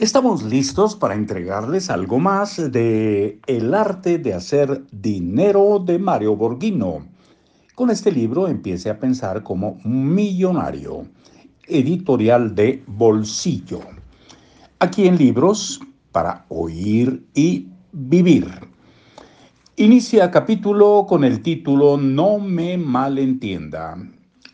Estamos listos para entregarles algo más de El arte de hacer dinero de Mario Borghino. Con este libro empiece a pensar como millonario, editorial de bolsillo. Aquí en libros para oír y vivir. Inicia capítulo con el título No me malentienda.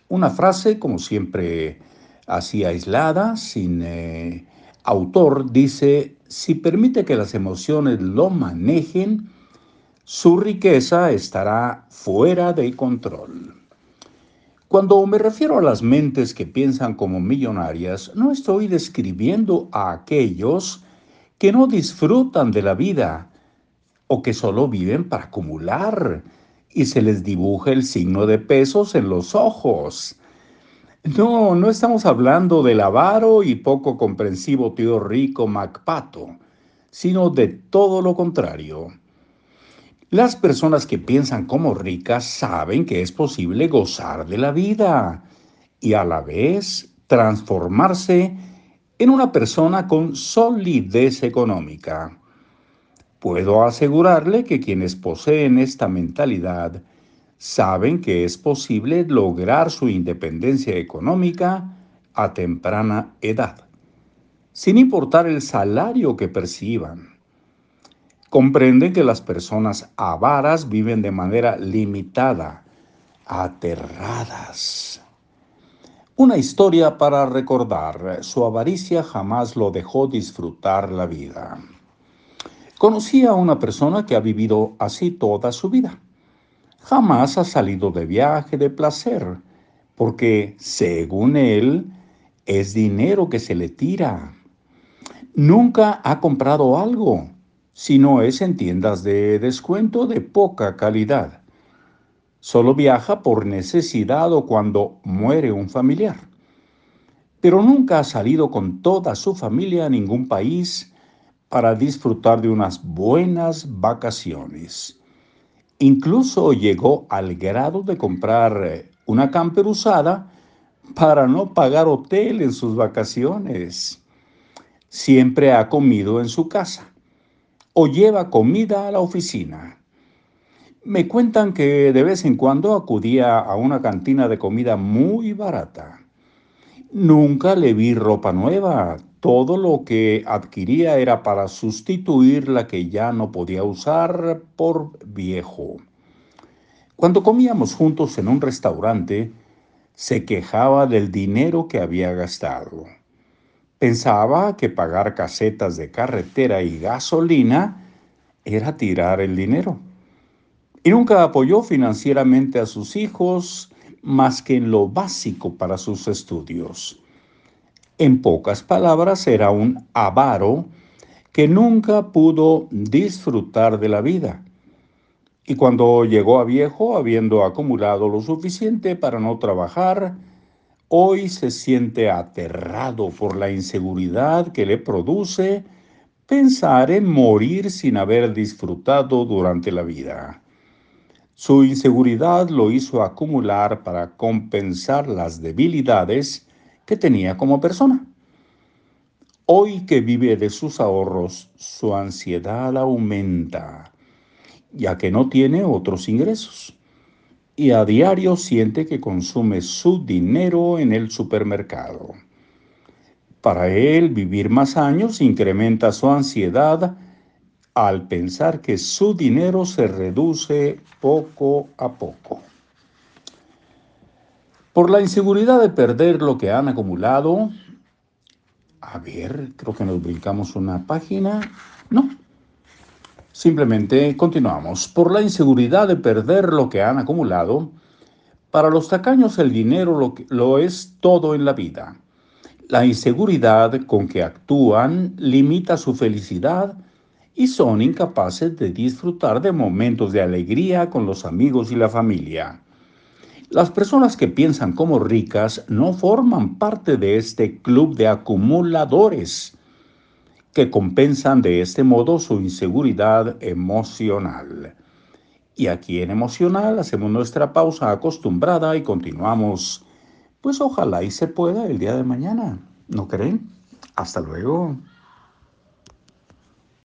Una frase, como siempre, así aislada, sin... Eh, autor dice, si permite que las emociones lo manejen, su riqueza estará fuera de control. Cuando me refiero a las mentes que piensan como millonarias, no estoy describiendo a aquellos que no disfrutan de la vida o que solo viven para acumular y se les dibuja el signo de pesos en los ojos. No, no estamos hablando del avaro y poco comprensivo tío rico Macpato, sino de todo lo contrario. Las personas que piensan como ricas saben que es posible gozar de la vida y a la vez transformarse en una persona con solidez económica. Puedo asegurarle que quienes poseen esta mentalidad saben que es posible lograr su independencia económica a temprana edad, sin importar el salario que perciban. Comprenden que las personas avaras viven de manera limitada, aterradas. Una historia para recordar, su avaricia jamás lo dejó disfrutar la vida. Conocí a una persona que ha vivido así toda su vida jamás ha salido de viaje de placer, porque, según él, es dinero que se le tira. Nunca ha comprado algo, si no es en tiendas de descuento de poca calidad. Solo viaja por necesidad o cuando muere un familiar. Pero nunca ha salido con toda su familia a ningún país para disfrutar de unas buenas vacaciones. Incluso llegó al grado de comprar eh, una camper usada para no pagar hotel en sus vacaciones. Siempre ha comido en su casa o lleva comida a la oficina. Me cuentan que de vez en cuando acudía a una cantina de comida muy barata. Nunca le vi ropa nueva, todo lo que adquiría era para sustituir la que ya no podía usar por viejo. Cuando comíamos juntos en un restaurante, se quejaba del dinero que había gastado. Pensaba que pagar casetas de carretera y gasolina era tirar el dinero. Y nunca apoyó financieramente a sus hijos más que en lo básico para sus estudios. En pocas palabras, era un avaro que nunca pudo disfrutar de la vida. Y cuando llegó a viejo, habiendo acumulado lo suficiente para no trabajar, hoy se siente aterrado por la inseguridad que le produce pensar en morir sin haber disfrutado durante la vida. Su inseguridad lo hizo acumular para compensar las debilidades que tenía como persona. Hoy que vive de sus ahorros, su ansiedad aumenta, ya que no tiene otros ingresos. Y a diario siente que consume su dinero en el supermercado. Para él, vivir más años incrementa su ansiedad al pensar que su dinero se reduce poco a poco. Por la inseguridad de perder lo que han acumulado, a ver, creo que nos brincamos una página. No. Simplemente continuamos. Por la inseguridad de perder lo que han acumulado, para los tacaños el dinero lo, es todo en la vida. La inseguridad con que actúan limita su felicidad y son incapaces de disfrutar de momentos de alegría con los amigos y la familia. Las personas que piensan como ricas no forman parte de este club de acumuladores que compensan de este modo su inseguridad emocional. Y aquí en emocional hacemos nuestra pausa acostumbrada y continuamos. Pues ojalá y se pueda el día de mañana. ¿No creen? Hasta luego.